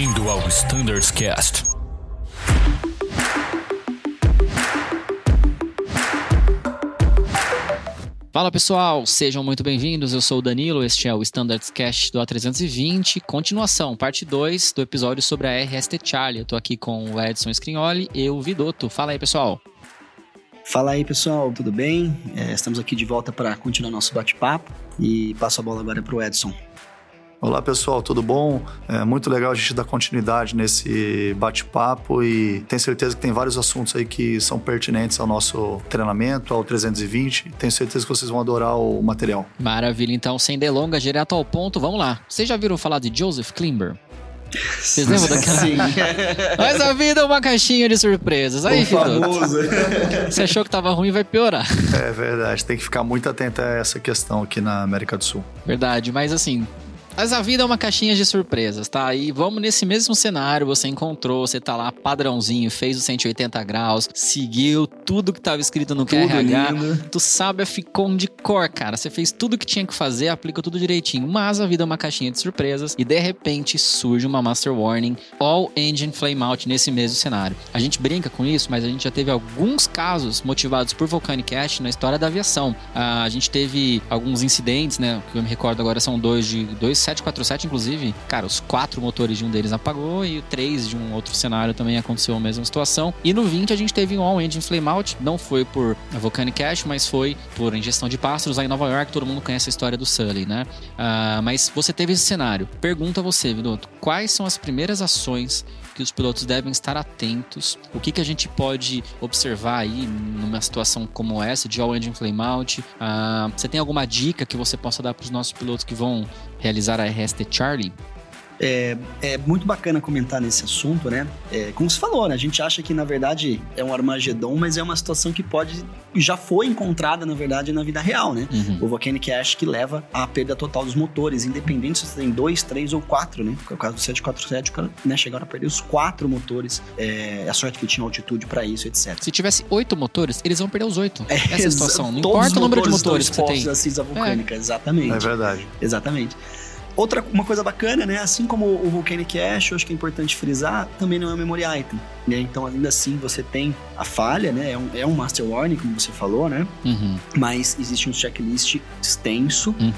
Bem-vindo ao Standards Cast. Fala pessoal, sejam muito bem-vindos. Eu sou o Danilo, este é o Standards Cast do A320, continuação, parte 2 do episódio sobre a RST Charlie. Eu tô aqui com o Edson Scrignoli e o Vidoto. Fala aí, pessoal. Fala aí, pessoal, tudo bem? É, estamos aqui de volta para continuar nosso bate-papo e passo a bola agora para o Edson. Olá pessoal, tudo bom? É muito legal a gente dar continuidade nesse bate-papo e tenho certeza que tem vários assuntos aí que são pertinentes ao nosso treinamento, ao 320. Tenho certeza que vocês vão adorar o material. Maravilha, então sem delongas, direto ao ponto, vamos lá. Vocês já viram falar de Joseph Klimber? Vocês lembram daquela? Sim. Mas a vida é uma caixinha de surpresas. Aí, o famoso. Você achou que tava ruim, vai piorar. É verdade, tem que ficar muito atento a essa questão aqui na América do Sul. Verdade, mas assim, mas a vida é uma caixinha de surpresas, tá? E vamos nesse mesmo cenário, você encontrou, você tá lá padrãozinho, fez os 180 graus, seguiu tudo que tava escrito no Tudo QRH. lindo. Tu sabe a Ficom de cor, cara. Você fez tudo que tinha que fazer, aplica tudo direitinho. Mas a vida é uma caixinha de surpresas e de repente surge uma Master Warning All Engine Flame Out nesse mesmo cenário. A gente brinca com isso, mas a gente já teve alguns casos motivados por Volcanic Ash na história da aviação. Ah, a gente teve alguns incidentes, né? Que eu me recordo agora são dois de dois 747, inclusive. Cara, os quatro motores de um deles apagou e três de um outro cenário também aconteceu a mesma situação. E no 20 a gente teve um All Engine Flame Out. Não foi por Volcanic Ash, mas foi por ingestão de pássaros lá em Nova York. Todo mundo conhece a história do Sully, né? Ah, mas você teve esse cenário. Pergunta a você, Vidoto, quais são as primeiras ações que os pilotos devem estar atentos? O que, que a gente pode observar aí numa situação como essa de All Engine Flame Out? Ah, você tem alguma dica que você possa dar para os nossos pilotos que vão realizar a RST Charlie? É muito bacana comentar nesse assunto, né? É, como você falou, né? A gente acha que, na verdade, é um Armagedon, mas é uma situação que pode... Já foi encontrada, na verdade, na vida real, né? Uhum. O Volcanic Ash que leva à perda total dos motores, independente se você tem dois, três ou quatro, né? No caso do 747, o cara, né, chegaram a perder os quatro motores. É, a sorte que tinha altitude para isso, etc. Se tivesse oito motores, eles vão perder os oito. Essa é a exa- situação. Não todos importa o número de motores que você tem. cinza vulcânica, exatamente. É verdade. Exatamente. Outra uma coisa bacana, né? Assim como o Volcanic Ash, eu acho que é importante frisar, também não é um memory item. Né? Então, ainda assim, você tem a falha, né? É um, é um master warning, como você falou, né? Uhum, Mas existe um checklist extenso uhum.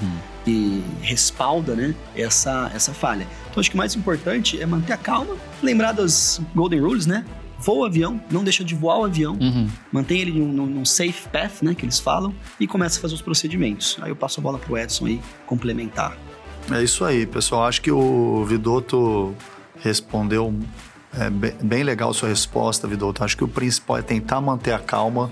que respalda, né? Essa, essa falha. Então, acho que o mais importante é manter a calma, lembrar das Golden Rules, né? Voa o avião, não deixa de voar o avião, Uhum. mantém ele num, num- safe path, né? Que eles falam, e começa a fazer os procedimentos. Aí eu passo a bola pro Edson aí complementar. É isso aí, pessoal. Acho que o Vidoto respondeu é, bem, bem legal sua resposta, Vidoto. Acho que o principal é tentar manter a calma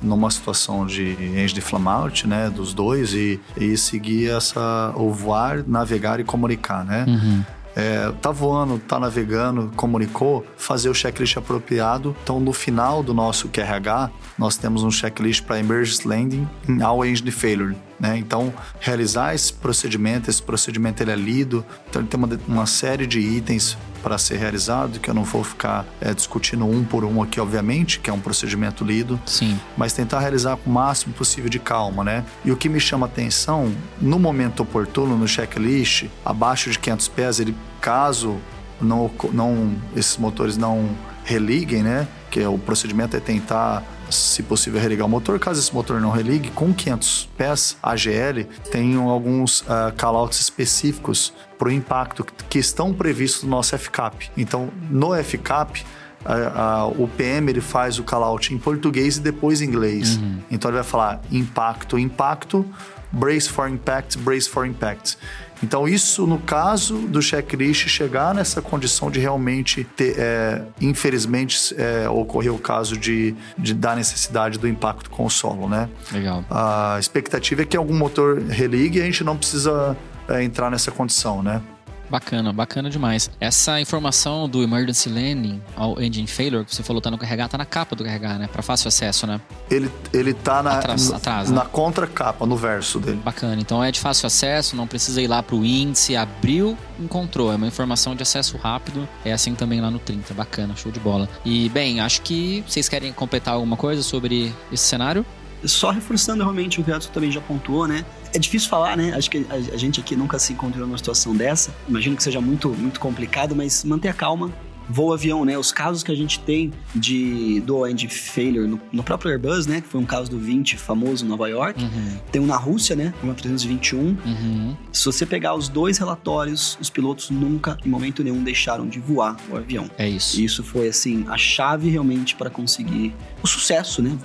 numa situação de engine de flame out, né, dos dois e, e seguir essa o voar, navegar e comunicar, né? Uhum. É, tá voando, tá navegando, comunicou, fazer o checklist apropriado. Então, no final do nosso QRH, nós temos um checklist para emergency landing all engine failure. Né? Então, realizar esse procedimento, esse procedimento ele é lido, então ele tem uma, uma série de itens para ser realizado, que eu não vou ficar é, discutindo um por um aqui, obviamente, que é um procedimento lido Sim. mas tentar realizar com o máximo possível de calma, né? E o que me chama atenção, no momento oportuno, no checklist, abaixo de 500 pés, ele, caso não, não esses motores não religuem, né? Que o procedimento é tentar, se possível, religar o motor. Caso esse motor não religue, com 500 pés AGL, tem alguns uh, callouts específicos para o impacto que estão previstos no nosso FCAP. Então, no FCAP, a- a- o PM ele faz o call-out em português e depois em inglês. Então ele vai falar impacto, impacto, brace for impact, brace for impact. Então isso, no caso do checklist, chegar nessa condição de realmente ter, é, infelizmente, é, ocorrer o caso de, de dar necessidade do impacto com o solo, né? Legal. A expectativa é que algum motor religue e a gente não precisa é, entrar nessa condição, né? Bacana, bacana demais. Essa informação do Emergency Landing ao Engine Failure que você falou tá no QRH, tá na capa do QRH, né? Pra fácil acesso, né? Ele, ele tá na, Atrás- na, atrás, né? na contracapa, no verso dele. Bacana. Então é de fácil acesso, não precisa ir lá pro índice, abriu, encontrou. É uma informação de acesso rápido. É assim também lá no 30. Bacana, show de bola. E, bem, acho que vocês querem completar alguma coisa sobre esse cenário? Só reforçando realmente o que o Edson também já pontuou, né? É difícil falar, né? Acho que a, gente aqui nunca se encontrou numa situação dessa. Imagino que seja muito, muito complicado, mas manter a calma, voo avião, né? Os casos que a gente tem de do engine failure no, no, próprio Airbus, né? Que foi um caso do 20 famoso em Nova York. Uhum. Tem um na Rússia, né? Um 321. Uhum. Se você pegar os dois relatórios, os pilotos nunca, em momento nenhum, deixaram de voar o avião. É isso. E isso foi, assim, a chave realmente para conseguir o sucesso, né?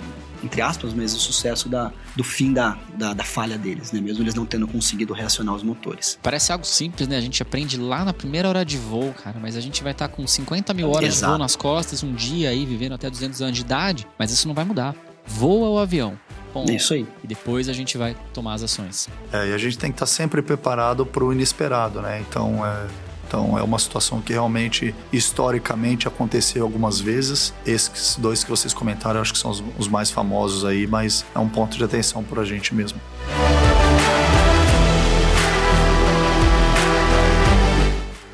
Entre aspas, mas o sucesso da, do fim da, da, da, falha deles, né? Mesmo eles não tendo conseguido reacionar os motores. Parece algo simples, né? A gente aprende lá na primeira hora de voo, cara, mas a gente vai estar tá com 50 mil horas Exato. de voo nas costas, um dia aí, vivendo até 200 anos de idade, mas isso não vai mudar. Voa o avião. Bom, é isso aí. E depois a gente vai tomar as ações. É, e a gente tem que estar tá sempre preparado para o inesperado, né? Então, é então é uma situação que realmente historicamente aconteceu algumas vezes. Esses dois que vocês comentaram, acho que são os, mais famosos aí, mas é um ponto de atenção para a gente mesmo.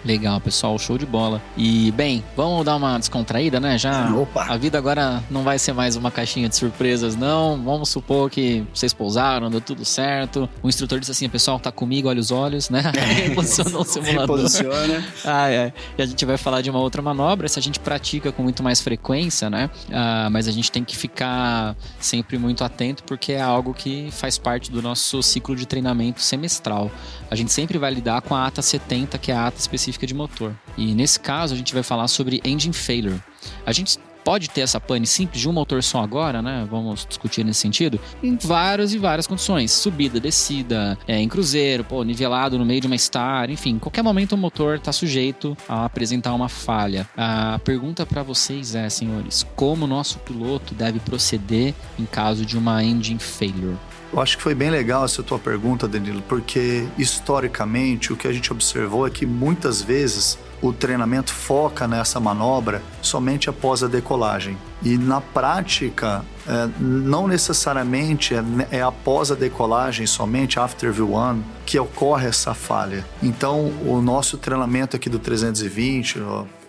Legal, pessoal, show de bola. E, bem, vamos dar uma descontraída, né? Já Opa. a vida agora não vai ser mais uma caixinha de surpresas, não. Vamos supor que vocês pousaram, deu tudo certo. O instrutor disse assim: pessoal, tá comigo, olha os olhos, né? Reposicionou o simulador. Reposiciona. ah, é. E a gente vai falar de uma outra manobra, essa a gente pratica com muito mais frequência, né? Ah, mas a gente tem que ficar sempre muito atento porque é algo que faz parte do nosso ciclo de treinamento semestral. A gente sempre vai lidar com a ATA 70, que é a ata específica específica de motor. E nesse caso a gente vai falar sobre engine failure. A gente pode ter essa pane simples de um motor só agora, né? Vamos discutir nesse sentido. Em várias e várias condições: subida, descida, é, em cruzeiro, pô, nivelado no meio de uma star, enfim, em qualquer momento o motor está sujeito a apresentar uma falha. A pergunta para vocês é, senhores, como o nosso piloto deve proceder em caso de uma engine failure? Eu acho que foi bem legal essa tua pergunta, Danilo, porque historicamente o que a gente observou é que muitas vezes o treinamento foca nessa manobra somente após a decolagem. E na prática, é, não necessariamente é, é, após a decolagem, somente after V1, que ocorre essa falha. Então, o nosso treinamento aqui do 320,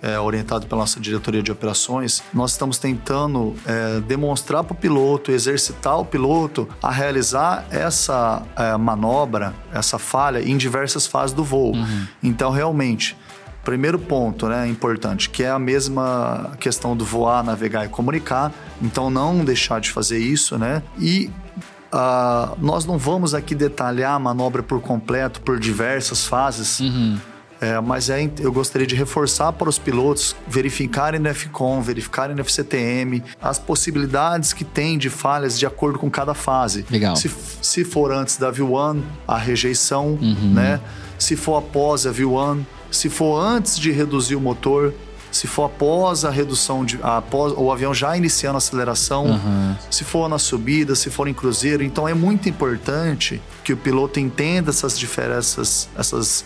é, orientado pela nossa diretoria de operações, nós estamos tentando é, demonstrar para o piloto, exercitar o piloto a realizar essa é, manobra, essa falha em diversas fases do voo. Uhum. Então, realmente, Primeiro ponto, né, importante, que é a mesma questão do voar, navegar e comunicar. Então, não deixar de fazer isso, né? E uh, nós não vamos aqui detalhar a manobra por completo, por diversas fases. Uhum. É, mas é, eu gostaria de reforçar para os pilotos verificarem no FCOM, verificarem no FCTM as possibilidades que tem de falhas de acordo com cada fase. Legal. Se, se for antes da V1, a rejeição, uhum. né? Se for após a V1, se for antes de reduzir o motor, se for após a redução de após o avião já iniciando a aceleração, uhum. se for na subida, se for em cruzeiro, então é muito importante que o piloto entenda essas diferenças, essas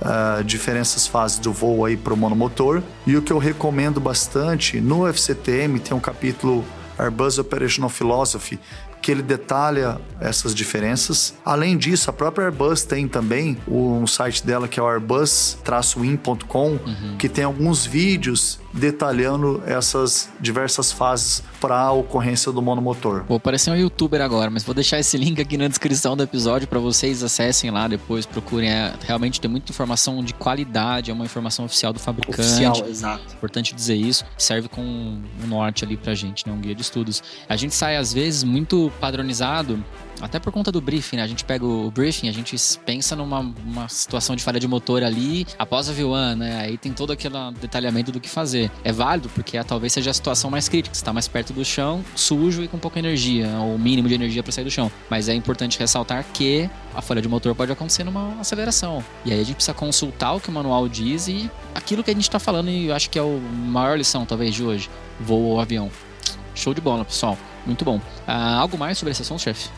uh, diferenças fases do voo aí para o monomotor. E o que eu recomendo bastante no FCTM tem um capítulo Airbus Operational Philosophy que ele detalha essas diferenças. Além disso, a própria Airbus tem também um site dela que é o airbus-in.com, uhum. que tem alguns vídeos detalhando essas diversas fases para a ocorrência do monomotor. Vou parecer um youtuber agora, mas vou deixar esse link aqui na descrição do episódio para vocês acessem lá depois, procurem. É, realmente tem muita informação de qualidade, é uma informação oficial do fabricante. Oficial, exato. Importante dizer isso. Serve com um norte ali pra gente, né? Um guia de estudos. A gente sai às vezes muito padronizado até por conta do briefing, né? A gente pega o briefing, a gente pensa numa uma situação de falha de motor ali após a V1, né? Aí tem todo aquele detalhamento do que fazer. É válido porque talvez seja a situação mais crítica, está mais perto do chão, sujo e com pouca energia, ou mínimo de energia para sair do chão. Mas é importante ressaltar que a falha de motor pode acontecer numa aceleração. E aí a gente precisa consultar o que o manual diz e aquilo que a gente está falando, e eu acho que é a maior lição, talvez, de hoje: voo ou avião. Show de bola, pessoal. Muito bom. Ah, algo mais sobre esse assunto, chefe?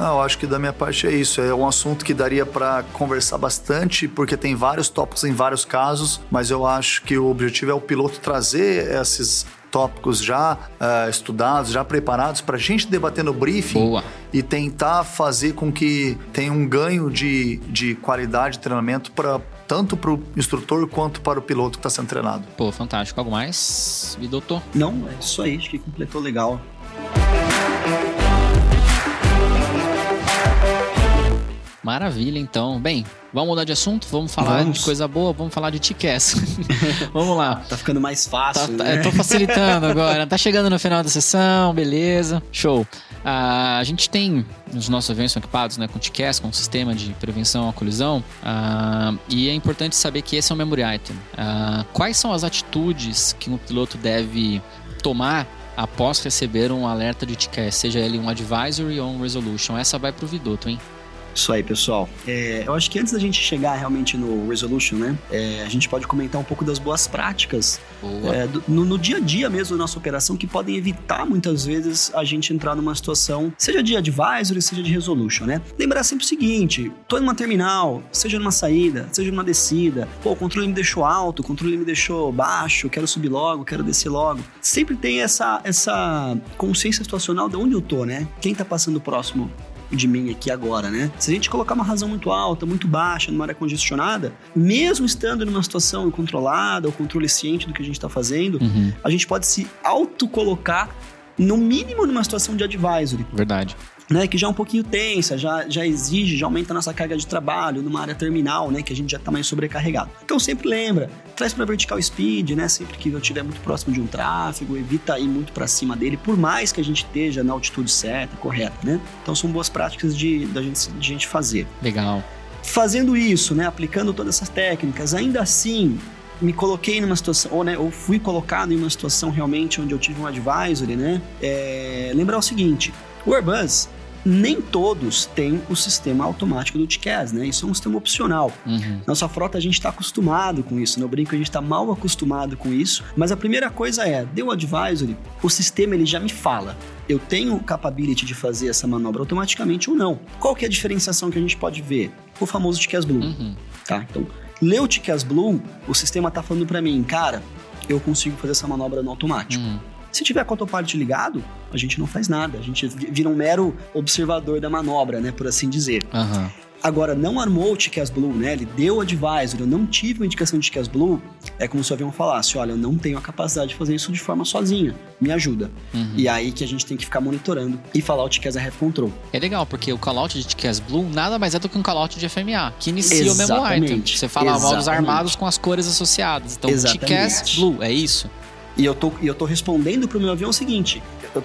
Não, eu acho que da minha parte é isso. É um assunto que daria para conversar bastante, porque tem vários tópicos em vários casos, mas eu acho que o objetivo é o piloto trazer esses tópicos já uh, estudados, já preparados para a gente debater no briefing Boa. e tentar fazer com que tenha um ganho de, de qualidade de treinamento para tanto para o instrutor quanto para o piloto que está sendo treinado. Pô, fantástico. Algo mais? E doutor? Não, é isso aí. Acho que completou legal. Maravilha, então. Bem, vamos mudar de assunto? Vamos falar Vamos. de coisa boa? Vamos falar de TCAS. vamos lá. Tá ficando mais Tá, fácil, tá- né? eu tô facilitando agora. Tá chegando no final da sessão, beleza. Show. Ah, a gente tem os nossos eventos são equipados né, com TCAS, com um sistema de prevenção à colisão. ah, e é importante saber que esse é um memory item. Ah, quais são as atitudes que um piloto deve tomar após receber um alerta de TCAS, seja ele um advisory ou um resolution? Essa vai pro Vidoto, hein? Isso aí, pessoal. É, eu acho que antes da gente chegar realmente no Resolution, né? é, a gente pode comentar um pouco das boas práticas é, do- no, no dia a dia mesmo da nossa operação que podem evitar muitas vezes a gente entrar numa situação, seja de advisory, seja de resolution, né? Lembrar sempre o seguinte: tô em uma terminal, seja numa saída, seja numa descida, pô, o controle me deixou alto, o controle me deixou baixo, quero subir logo, quero descer logo. Sempre tem essa, essa consciência situacional de onde eu tô, né? Quem tá passando próximo de mim aqui agora, né? Se a gente colocar uma razão muito alta, muito baixa, numa área congestionada, mesmo estando numa situação controlada, ou controle ciente do que a gente está fazendo, Uhum, a gente pode se autocolocar no mínimo numa situação de advisory, verdade. Né? Que já é um pouquinho tensa, já, já exige, já aumenta a nossa carga de trabalho numa área terminal, né? Que a gente já está mais sobrecarregado. Então sempre lembra, traz para vertical speed, né? Sempre que eu estiver muito próximo de um tráfego, evita ir muito para cima dele, por mais que a gente esteja na altitude certa, correta, né? Então são boas práticas de, da gente, de gente fazer. Legal. Fazendo isso, né, aplicando todas essas técnicas, ainda assim me coloquei numa situação, ou, né, ou fui colocado em uma situação realmente onde eu tive um advisory, né? É, lembrar o seguinte: o Airbus nem todos têm o sistema automático do TCAS, né? Isso é um sistema opcional. Uhum. Nossa frota a gente está acostumado com isso? Eu brinco, a gente está mal acostumado com isso. Mas a primeira coisa é, deu advisory, o sistema ele já me fala. Eu tenho capability de fazer essa manobra automaticamente ou não. Qual que é a diferenciação que a gente pode ver? O famoso TCAS Blue, Uhum. tá? Então, leu o TCAS Blue, o sistema tá falando para mim, cara, eu consigo fazer essa manobra no automático. Uhum. Se tiver autopilot ligado, a gente não faz nada. A gente vi- vira um mero observador da manobra, né? Por assim dizer. Aham. Agora, não armou o TCAS Blue, né? Ele deu o advisor, eu não tive uma indicação de TCAS Blue. É como se o avião falasse: olha, eu não tenho a capacidade de fazer isso de forma sozinha. Me ajuda. Uhum. E aí que a gente tem que ficar monitorando e falar o TCAS RF Control. É legal, porque o callout de TCAS Blue nada mais é do que um callout de FMA, que inicia o mesmo item. Exatamente. Você fala modos Exatamente. armados com as cores associadas. Então, Exatamente. TCAS Blue, é isso? E eu tô, e eu tô respondendo pro meu avião o seguinte: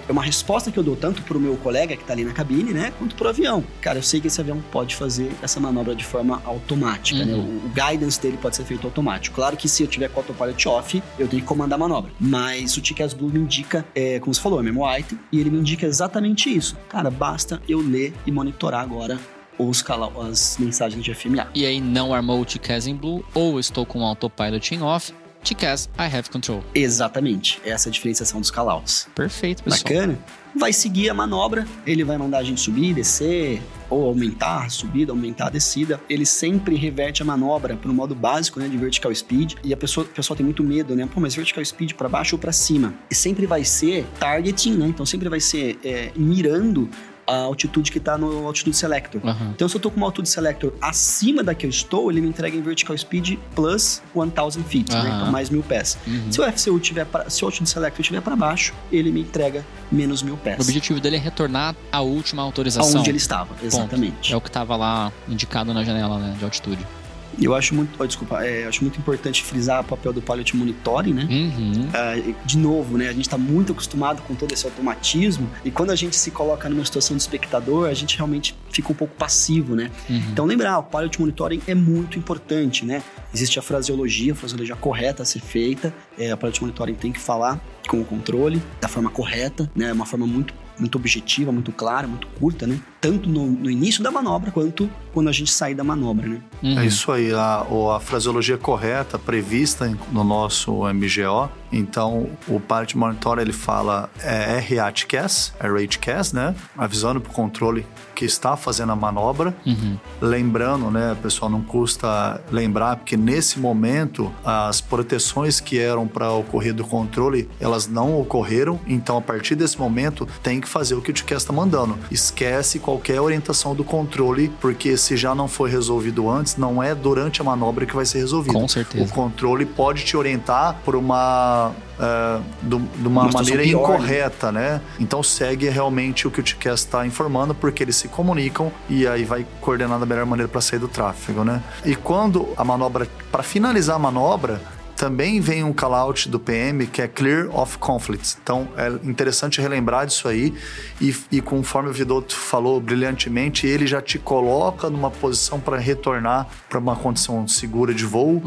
é uma resposta que eu dou tanto pro meu colega que tá ali na cabine, né? Quanto pro avião. Cara, eu sei que esse avião pode fazer essa manobra de forma automática, né? O, Uhum. o guidance dele pode ser feito automático. Claro que se eu tiver com o autopilot off, eu tenho que comandar a manobra. Mas o TCAS Blue me indica, é, como você falou, é memo item, e ele me indica exatamente isso. Cara, basta eu ler e monitorar agora os as mensagens de FMA. E aí não armou o em Blue, ou estou com o autopilot em off, I have control. Exatamente. Essa é a diferenciação dos callouts. Perfeito, pessoal. Bacana. Vai seguir a manobra, ele vai mandar a gente subir, descer, ou aumentar a subida, aumentar a descida. Ele sempre reverte a manobra para o modo básico, né, de vertical speed. E a pessoa, o pessoal tem muito medo, né? Pô, mas vertical speed para baixo ou para cima? E sempre vai ser targeting, né? Então sempre vai ser é, mirando a altitude que está no altitude selector. Aham. Então, se eu tô com uma altitude selector acima da que eu estou, ele me entrega em vertical speed plus 1000 feet, né? Aham. Então, mais mil pés. Uhum. Se o FCU tiver pra, se o altitude selector estiver para baixo, ele me entrega menos mil O pés. objetivo dele é retornar à última autorização. Aonde ele estava, exatamente. É o que estava lá indicado na janela né, de altitude. Eu acho muito, oh, desculpa, é, acho muito importante frisar o papel do pilot monitoring, né? Uhum. E, de novo, né? A gente está muito acostumado com todo esse automatismo e quando a gente se coloca numa situação de espectador, a gente realmente fica um pouco passivo, né? Uhum. Então lembrar, o pilot monitoring é muito importante, né? Existe a fraseologia, a fraseologia correta a ser feita. É, o pilot monitoring tem que falar com o controle da forma correta, né? Uma forma muito muito objetiva, muito clara, muito curta, né? Tanto no, no início da manobra quanto quando a gente sair da manobra, né? Uhum. É isso aí, a, a fraseologia correta prevista no nosso MGO. Então, o Pilot Monitor ele fala é RATCAS, é RATCAS, né? Avisando para o controle que está fazendo a manobra. Uhum. Lembrando, né, pessoal, não custa lembrar, porque nesse momento as proteções que eram para ocorrer do controle, elas não ocorreram. Então, a partir desse momento, tem que fazer o que o TCAS está mandando. Esquece qual qualquer orientação do controle, porque se já não foi resolvido antes, não é durante a manobra que vai ser resolvido. Com certeza. O controle pode te orientar por uma uh, de uma, Uma maneira pior, incorreta, né? Então segue realmente o que o TCAS está informando, porque eles se comunicam e aí vai coordenar da melhor maneira para sair do tráfego, né? E quando a manobra, para finalizar a manobra, também vem um call-out do PM que é Clear of Conflicts. Então é interessante relembrar disso aí e, e conforme o Vidotto falou brilhantemente, ele já te coloca numa posição para retornar para uma condição segura de voo.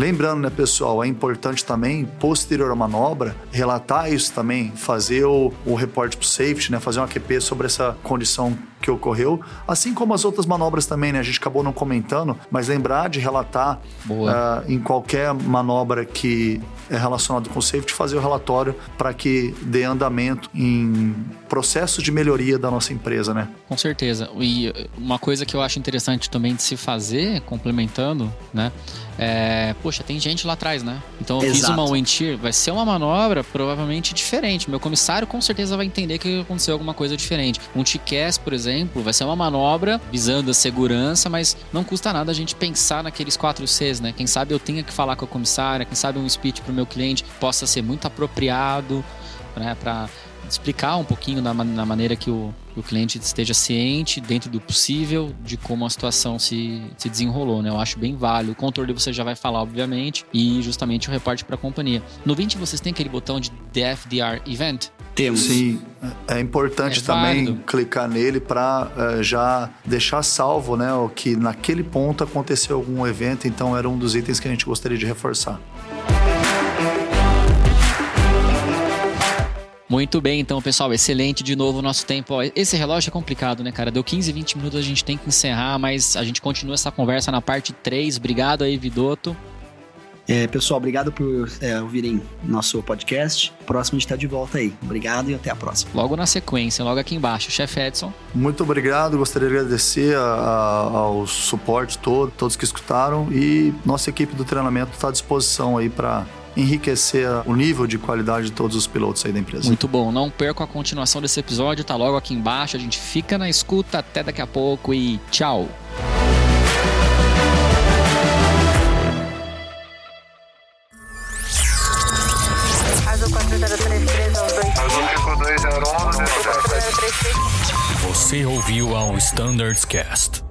Lembrando, né, pessoal, é importante também, posterior à manobra, relatar isso também, fazer o, o report pro safety, né, fazer um AQP sobre essa condição que ocorreu, assim como as outras manobras também, né? A gente acabou não comentando, mas lembrar de relatar ah, em qualquer manobra que é relacionado com o safety, fazer o relatório para que dê andamento em processo de melhoria da nossa empresa, né? Com certeza. E uma coisa que eu acho interessante também de se fazer, complementando, né? É, poxa, tem gente lá atrás, né? Então eu fiz Exato. uma wind shear, vai ser uma manobra provavelmente diferente. Meu comissário com certeza vai entender que aconteceu alguma coisa diferente. Um TCAS, por exemplo, vai ser uma manobra visando a segurança, mas não custa nada a gente pensar naqueles quatro Cs, né? Quem sabe eu tenha que falar com a comissária, quem sabe um speech para o meu cliente possa ser muito apropriado, né? Para explicar um pouquinho na, na maneira que o, que o cliente esteja ciente, dentro do possível, de como a situação se, se desenrolou, né? Eu acho bem válido. O controle você já vai falar, obviamente, e justamente o reporte para a companhia. No 20 vocês têm aquele botão de DFDR Event? Temos. Sim, é importante É também válido. clicar nele para já deixar salvo, né, o que naquele ponto aconteceu algum evento, então era um dos itens que a gente gostaria de reforçar. Muito bem, então, pessoal, excelente de novo o nosso tempo. Esse relógio é complicado, né, cara? Deu 15, 20 minutos, a gente tem que encerrar, mas a gente continua essa conversa na parte 3. Obrigado aí, Vidoto. É, pessoal, obrigado por é, ouvirem nosso podcast. Próximo a gente tá de volta aí. Obrigado e até a próxima. Logo na sequência, logo aqui embaixo, chefe Edson. Muito obrigado, gostaria de agradecer a- a- ao suporte todo, todos que escutaram e nossa equipe do treinamento está à disposição aí para enriquecer o nível de qualidade de todos os pilotos aí da empresa. Muito bom. Não perca a continuação desse episódio, tá logo aqui embaixo. A gente fica na escuta até daqui a pouco e tchau. Azul 4033 ao 2. Azul 5201? Azul 4033. Você ouviu ao Standards Cast.